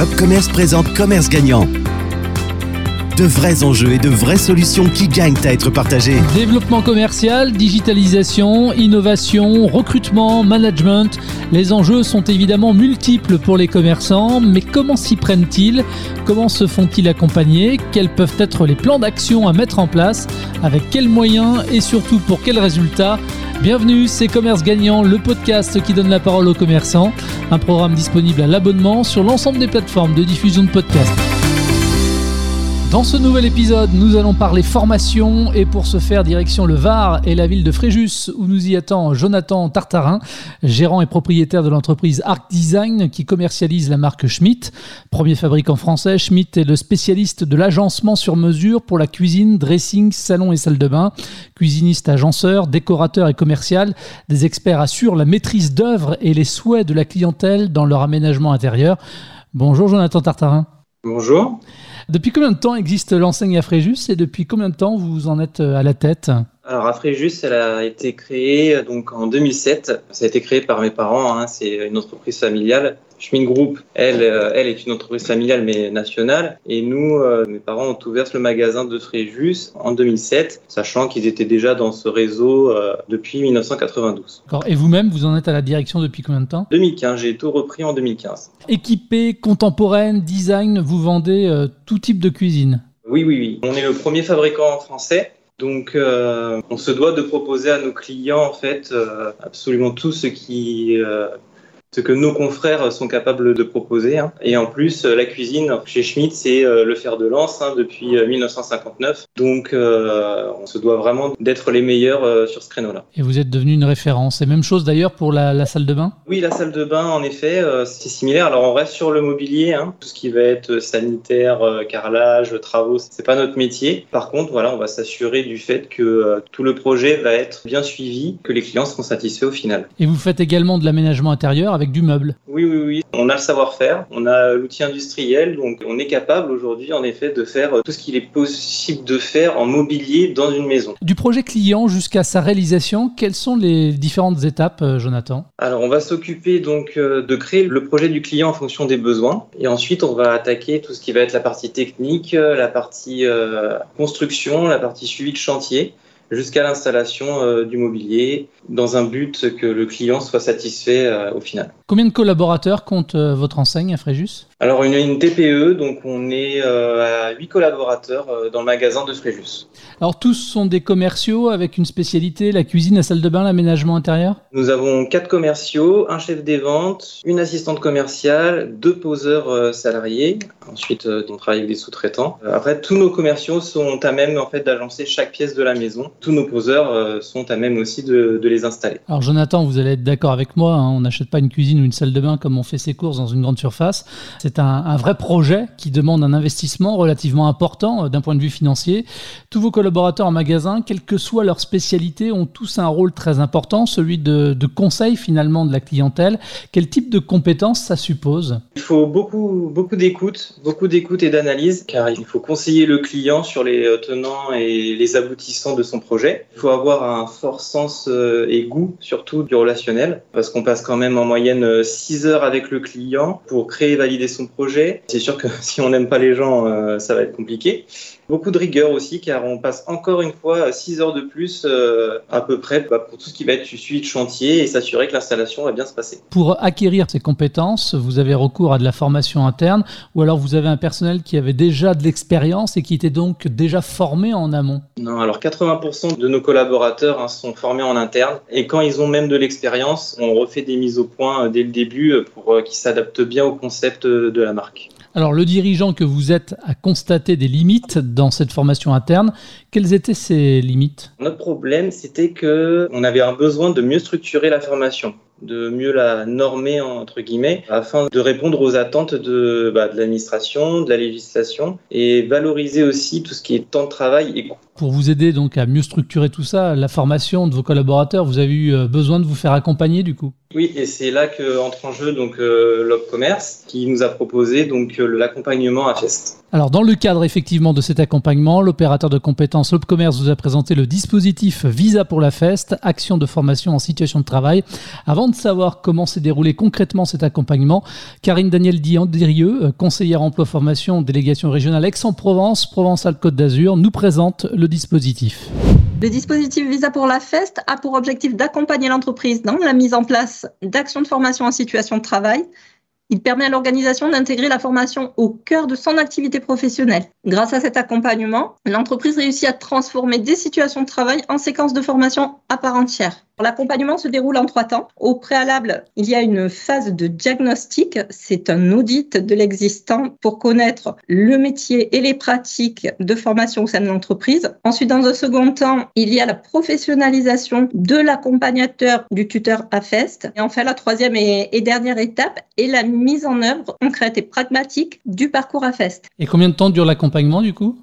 L'Opcommerce présente Commerce Gagnant. De vrais enjeux et de vraies solutions qui gagnent à être partagées. Développement commercial, digitalisation, innovation, recrutement, management. Les enjeux sont évidemment multiples pour les commerçants, mais comment s'y prennent-ils? Comment se font-ils accompagner? Quels peuvent être les plans d'action à mettre en place? Avec quels moyens? Et surtout pour quels résultats? Bienvenue, c'est Commerce Gagnant, le podcast qui donne la parole aux commerçants. Un programme disponible à l'abonnement sur l'ensemble des plateformes de diffusion de podcasts. Dans ce nouvel épisode, nous allons parler formation et pour ce faire, direction le Var et la ville de Fréjus où nous y attend Jonathan Tartarin, gérant et propriétaire de l'entreprise Arc Design qui commercialise la marque Schmitt. Premier fabricant français, Schmitt est le spécialiste de l'agencement sur mesure pour la cuisine, dressing, salon et salle de bain. Cuisiniste, agenceur, décorateur et commercial, des experts assurent la maîtrise d'œuvre et les souhaits de la clientèle dans leur aménagement intérieur. Bonjour Jonathan Tartarin. Bonjour. Depuis combien de temps existe l'enseigne à Fréjus et depuis combien de temps vous en êtes euh, à la tête? Alors à Fréjus, elle a été créée euh, donc en 2007. Ça a été créé par mes parents. Hein. C'est une entreprise familiale Schmidt Group, elle, euh, elle est une entreprise familiale mais nationale. Et nous, euh, mes parents ont ouvert le magasin de Fréjus en 2007, sachant qu'ils étaient déjà dans ce réseau euh, depuis 1992. Et vous-même, vous en êtes à la direction depuis combien de temps? 2015, j'ai tout repris en 2015. Équipé, contemporaine, design, vous vendez tout type de cuisine? Oui, oui, oui. On est le premier fabricant français donc, on se doit de proposer à nos clients en fait absolument tout ce qui ce que nos confrères sont capables de proposer. Hein. Et en plus, la cuisine chez Schmitt, c'est euh, le fer de lance hein, depuis 1959. Euh, Donc, euh, on se doit vraiment d'être les meilleurs sur ce créneau-là. Et vous êtes devenu une référence. Et même chose d'ailleurs pour la, salle de bain? Oui, la salle de bain, en effet, c'est similaire. Alors, on reste sur le mobilier, hein. tout ce qui va être sanitaire, carrelage, travaux, c'est pas notre métier. Par contre, voilà, on va s'assurer du fait que tout le projet va être bien suivi, que les clients seront satisfaits au final. Et vous faites également de l'aménagement intérieur avec du meuble. Oui, oui, oui. On a le savoir-faire, on a l'outil industriel, donc on est capable aujourd'hui, en effet, de faire tout ce qu'il est possible de faire en mobilier dans une maison. Du projet client jusqu'à sa réalisation, quelles sont les différentes étapes, euh, Jonathan? Alors, on va s'occuper donc euh, de créer le projet du client en fonction des besoins, et ensuite on va attaquer tout ce qui va être la partie technique, euh, la partie construction, la partie suivi de chantier jusqu'à l'installation euh, du mobilier dans un but que le client soit satisfait euh, au final. Combien de collaborateurs compte euh, votre enseigne à Fréjus? Alors une, une TPE, donc on est à 8 collaborateurs dans le magasin de Fréjus. Alors tous sont des commerciaux avec une spécialité, la cuisine, la salle de bain, l'aménagement intérieur? Nous avons quatre commerciaux, un chef des ventes, une assistante commerciale, deux poseurs salariés. Ensuite, on travaille avec des sous-traitants. Après, tous nos commerciaux sont à même en fait d'agencer chaque pièce de la maison tous nos poseurs euh, sont à même aussi de, les installer. Alors Jonathan, vous allez être d'accord avec moi, hein, on n'achète pas une cuisine ou une salle de bain comme on fait ses courses dans une grande surface. C'est un, vrai projet qui demande un investissement relativement important euh, d'un point de vue financier. Tous vos collaborateurs en magasin, quelle que soit leur spécialité, ont tous un rôle très important, celui de, de conseil finalement de la clientèle. Quel type de compétences ça suppose? Il faut beaucoup, beaucoup d'écoute, beaucoup d'écoute et d'analyse, car il faut conseiller le client sur les tenants et les aboutissants de son projet projet. Il faut avoir un fort sens euh, et goût, surtout du relationnel, parce qu'on passe quand même en moyenne 6 euh, heures avec le client pour créer et valider son projet. C'est sûr que si on n'aime pas les gens, euh, ça va être compliqué. Beaucoup de rigueur aussi, car on passe encore une fois 6 heures de plus à peu près bah, pour tout ce qui va être suivi de chantier et s'assurer que l'installation va bien se passer. Pour acquérir ces compétences, vous avez recours à de la formation interne ou alors vous avez un personnel qui avait déjà de l'expérience et qui était donc déjà formé en amont? Non, alors 80% de nos collaborateurs hein, sont formés en interne et quand ils ont même de l'expérience, on refait des mises au point euh, dès le début euh, pour euh, qu'ils s'adaptent bien au concept de la marque. Alors le dirigeant que vous êtes a constaté des limites dans cette formation interne. Quelles étaient ces limites? Notre problème, c'était que on avait un besoin de mieux structurer la formation de mieux la normer entre guillemets afin de répondre aux attentes de, bah, de l'administration, de la législation et valoriser aussi tout ce qui est temps de travail et coût. Pour vous aider donc à mieux structurer tout ça, la formation de vos collaborateurs, vous avez eu euh, besoin de vous faire accompagner du coup? Oui, et c'est là que entre en jeu donc euh, Commerce qui nous a proposé donc euh, l'accompagnement à Fest. Alors dans le cadre effectivement de cet accompagnement, l'opérateur de compétences Commerce vous a présenté le dispositif Visa pour la Fest, action de formation en situation de travail. Avant de savoir comment s'est déroulé concrètement cet accompagnement, Karine Daniel Dirieux, euh, conseillère emploi formation délégation régionale Aix-en-Provence, Provence-Alpes-Côte d'Azur, nous présente le dispositif. Le dispositif Visa pour la FEST a pour objectif d'accompagner l'entreprise dans la mise en place d'actions de formation en situation de travail il permet à l'organisation d'intégrer la formation au cœur de son activité professionnelle. Grâce à cet accompagnement, l'entreprise réussit à transformer des situations de travail en séquences de formation à part entière. L'accompagnement se déroule en trois temps. Au préalable, il y a une phase de diagnostic. C'est un audit de l'existant pour connaître le métier et les pratiques de formation au sein de l'entreprise. Ensuite, dans un second temps, il y a la professionnalisation de l'accompagnateur du tuteur AFEST. Et enfin, la troisième et, dernière étape est la mise en œuvre concrète et pragmatique du parcours AFEST. Et combien de temps dure l'accompagnement du coup?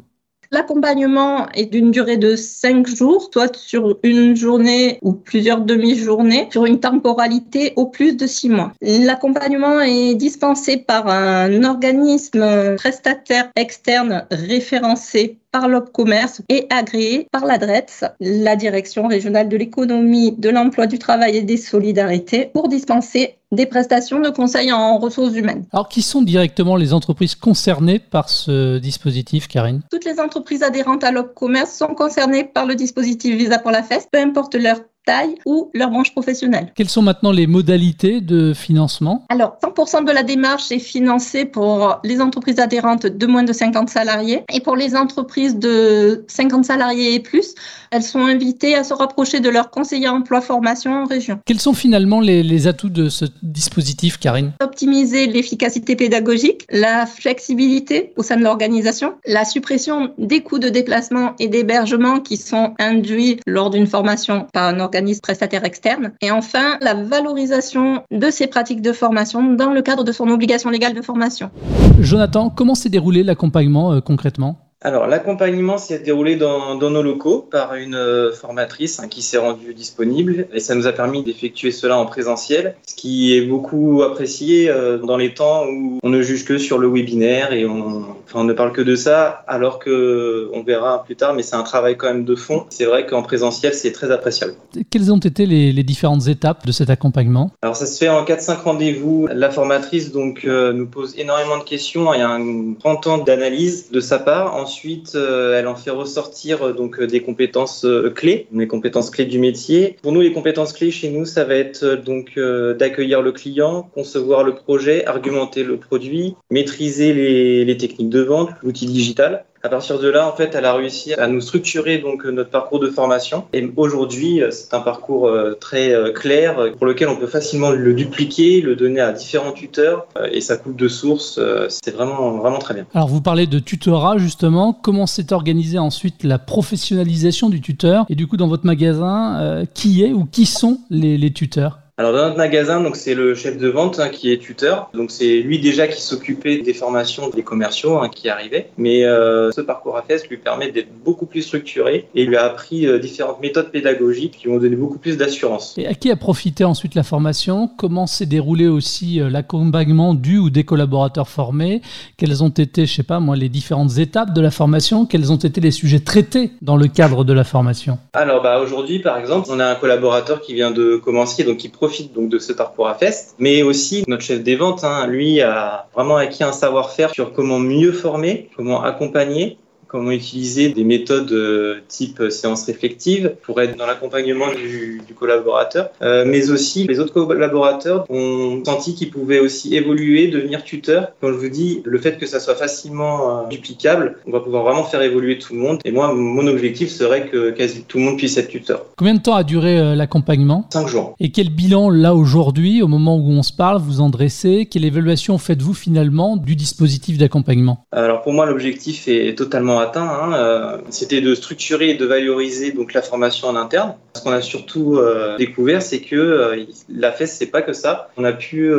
L'accompagnement est d'une durée de cinq jours, soit sur une journée ou plusieurs demi-journées, sur une temporalité au plus de six mois. L'accompagnement est dispensé par un organisme prestataire externe référencé par l'OPCommerce et agréé par l'ADRETS, la Direction régionale de l'économie, de l'emploi, du travail et des solidarités, pour dispenser des prestations de conseil en ressources humaines. Alors, qui sont directement les entreprises concernées par ce dispositif, Karine? Toutes les entreprises adhérentes à l'OPCommerce sont concernées par le dispositif Visa pour la FES, peu importe leur taille ou leur branche professionnelle. Quelles sont maintenant les modalités de financement? Alors, 100% de la démarche est financée pour les entreprises adhérentes de moins de 50 salariés et pour les entreprises de 50 salariés et plus, elles sont invitées à se rapprocher de leur conseiller emploi formation en région. Quels sont finalement les, les atouts de ce dispositif, Karine? Optimiser l'efficacité pédagogique, la flexibilité au sein de l'organisation, la suppression des coûts de déplacement et d'hébergement qui sont induits lors d'une formation par un organisme organisme prestataire externe. Et enfin, la valorisation de ces pratiques de formation dans le cadre de son obligation légale de formation. Jonathan, comment s'est déroulé l'accompagnement euh, concrètement? Alors, l'accompagnement s'est déroulé dans, nos locaux par une euh, formatrice hein, qui s'est rendue disponible et ça nous a permis d'effectuer cela en présentiel, ce qui est beaucoup apprécié euh, dans les temps où on ne juge que sur le webinaire et on, on ne parle que de ça, alors que on verra plus tard, mais c'est un travail quand même de fond. C'est vrai qu'en présentiel, c'est très appréciable. Quelles ont été les, différentes étapes de cet accompagnement? Alors, ça se fait en 4-5 rendez-vous. La formatrice donc euh, nous pose énormément de questions. Il y a un grand temps d'analyse de sa part. Ensuite, euh, elle en fait ressortir euh, euh, des compétences clés, les compétences clés du métier. Pour nous, les compétences clés chez nous, ça va être donc d'accueillir le client, concevoir le projet, argumenter le produit, maîtriser les, les techniques de vente, l'outil digital. À partir de là, en fait, elle a réussi à nous structurer donc notre parcours de formation. Et aujourd'hui, c'est un parcours euh, très euh, clair pour lequel on peut facilement le dupliquer, le donner à différents tuteurs euh, et ça coûte de source. C'est vraiment vraiment très bien. Alors, vous parlez de tutorat justement. Comment s'est organisée ensuite la professionnalisation du tuteur? Et du coup, dans votre magasin, qui est ou qui sont les tuteurs? Alors dans notre magasin, donc c'est le chef de vente hein, qui est tuteur. Donc c'est lui déjà qui s'occupait des formations des commerciaux hein, qui arrivaient. Mais euh, ce parcours AFES lui permet d'être beaucoup plus structuré et lui a appris euh, différentes méthodes pédagogiques qui vont donner beaucoup plus d'assurance. Et à qui a profité ensuite la formation? Comment s'est déroulé aussi euh, l'accompagnement du ou des collaborateurs formés? Quelles ont été, je sais pas moi, les différentes étapes de la formation? Quels ont été les sujets traités dans le cadre de la formation? Alors bah aujourd'hui par exemple, on a un collaborateur qui vient de commencer donc qui profite profite donc de ce parcours à Fest, mais aussi notre chef des ventes, hein, lui, a vraiment acquis un savoir-faire sur comment mieux former, comment accompagner comment utiliser des méthodes euh, type séance réflexive pour être dans l'accompagnement du, collaborateur, euh, mais aussi les autres collaborateurs ont senti qu'ils pouvaient aussi évoluer, devenir tuteurs. Quand je vous dis le fait que ça soit facilement euh, duplicable, on va pouvoir vraiment faire évoluer tout le monde. Et moi, mon objectif serait que quasi tout le monde puisse être tuteur. Combien de temps a duré l'accompagnement? Cinq jours. Et quel bilan là aujourd'hui, au moment où on se parle, vous en dressez? Quelle évaluation faites-vous finalement du dispositif d'accompagnement? Alors pour moi, l'objectif est totalement atteint. Hein, euh, c'était de structurer et de valoriser donc la formation en interne. Ce qu'on a surtout euh, découvert, c'est que euh, la FES, c'est pas que ça. On a pu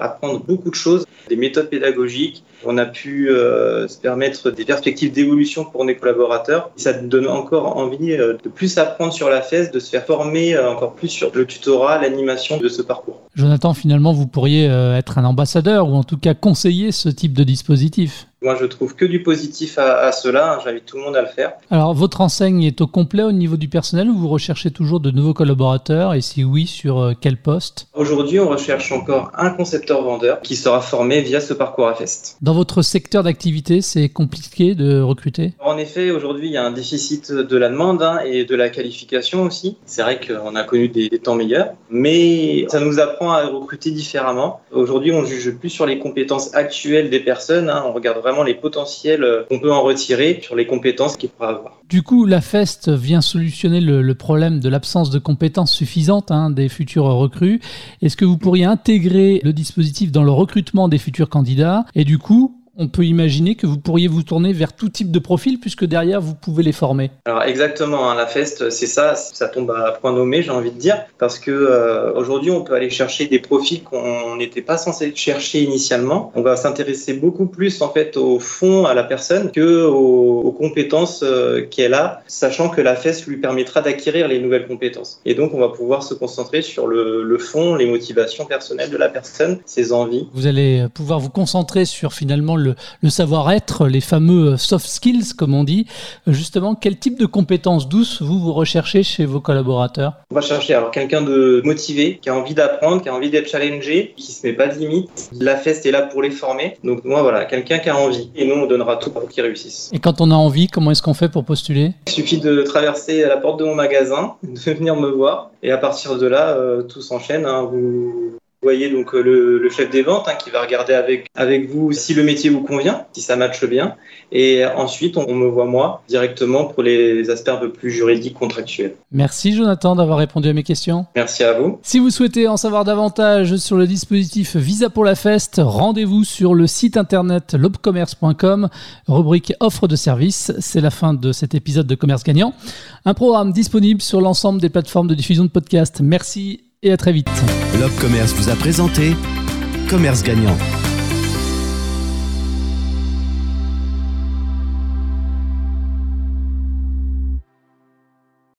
apprendre beaucoup de choses, des méthodes pédagogiques. On a pu se permettre des perspectives d'évolution pour nos collaborateurs. ça donne encore envie de plus apprendre sur la FES, de se faire former encore plus sur le tutorat, l'animation de ce parcours. Jonathan, finalement, vous pourriez être un ambassadeur ou en tout cas conseiller ce type de dispositif. Moi, je trouve que du positif à, cela. J'invite tout le monde à le faire. Alors, votre enseigne est au complet au niveau du personnel ou vous recherchez toujours de nouveaux collaborateurs Et si oui, sur euh, quel poste? Aujourd'hui, on recherche encore un concepteur-vendeur qui sera formé via ce parcours à Fest. Dans votre secteur d'activité, c'est compliqué de recruter? En effet, aujourd'hui, il y a un déficit de la demande hein, et de la qualification aussi. C'est vrai qu'on a connu des, des temps meilleurs, mais ça nous apprend à recruter différemment. Aujourd'hui, on juge plus sur les compétences actuelles des personnes. Hein. On regarde vraiment les potentiels euh, qu'on peut en retirer sur les compétences qu'ils pourraient avoir. Du coup, la FEST vient solutionner le, problème de l'absence de compétences suffisantes hein, des futurs recrues. Est-ce que vous pourriez intégrer le dispositif dans le recrutement des futurs candidats? Et du coup on peut imaginer que vous pourriez vous tourner vers tout type de profil puisque derrière vous pouvez les former. Alors exactement, hein, la FEST c'est ça, ça tombe à point nommé j'ai envie de dire parce que euh, aujourd'hui on peut aller chercher des profils qu'on n'était pas censé chercher initialement. On va s'intéresser beaucoup plus en fait au fond à la personne que aux, compétences euh, qu'elle a, sachant que la FEST lui permettra d'acquérir les nouvelles compétences. Et donc on va pouvoir se concentrer sur le, fond, les motivations personnelles de la personne, ses envies. Vous allez pouvoir vous concentrer sur finalement le le, savoir-être, les fameux soft skills, comme on dit. Justement, quel type de compétences douces vous, vous recherchez chez vos collaborateurs? On va chercher alors quelqu'un de motivé, qui a envie d'apprendre, qui a envie d'être challengé, qui se met pas de limites. La feste est là pour les former. Donc moi, voilà, quelqu'un qui a envie. Et nous, on donnera tout pour qu'ils réussissent. Et quand on a envie, comment est-ce qu'on fait pour postuler? Il suffit de traverser la porte de mon magasin, de venir me voir. Et à partir de là, euh, tout s'enchaîne. Hein. Vous voyez donc euh, le, chef des ventes hein, qui va regarder avec, avec vous si le métier vous convient, si ça matche bien. Et ensuite, on, me voit moi directement pour les aspects un peu plus juridiques, contractuels. Merci Jonathan d'avoir répondu à mes questions. Merci à vous. Si vous souhaitez en savoir davantage sur le dispositif Visa pour la Feste, rendez-vous sur le site internet lobcommerce.com, rubrique offre de service. C'est la fin de cet épisode de Commerce Gagnant. Un programme disponible sur l'ensemble des plateformes de diffusion de podcasts. Merci et à très vite. Commerce vous a présenté Commerce Gagnant.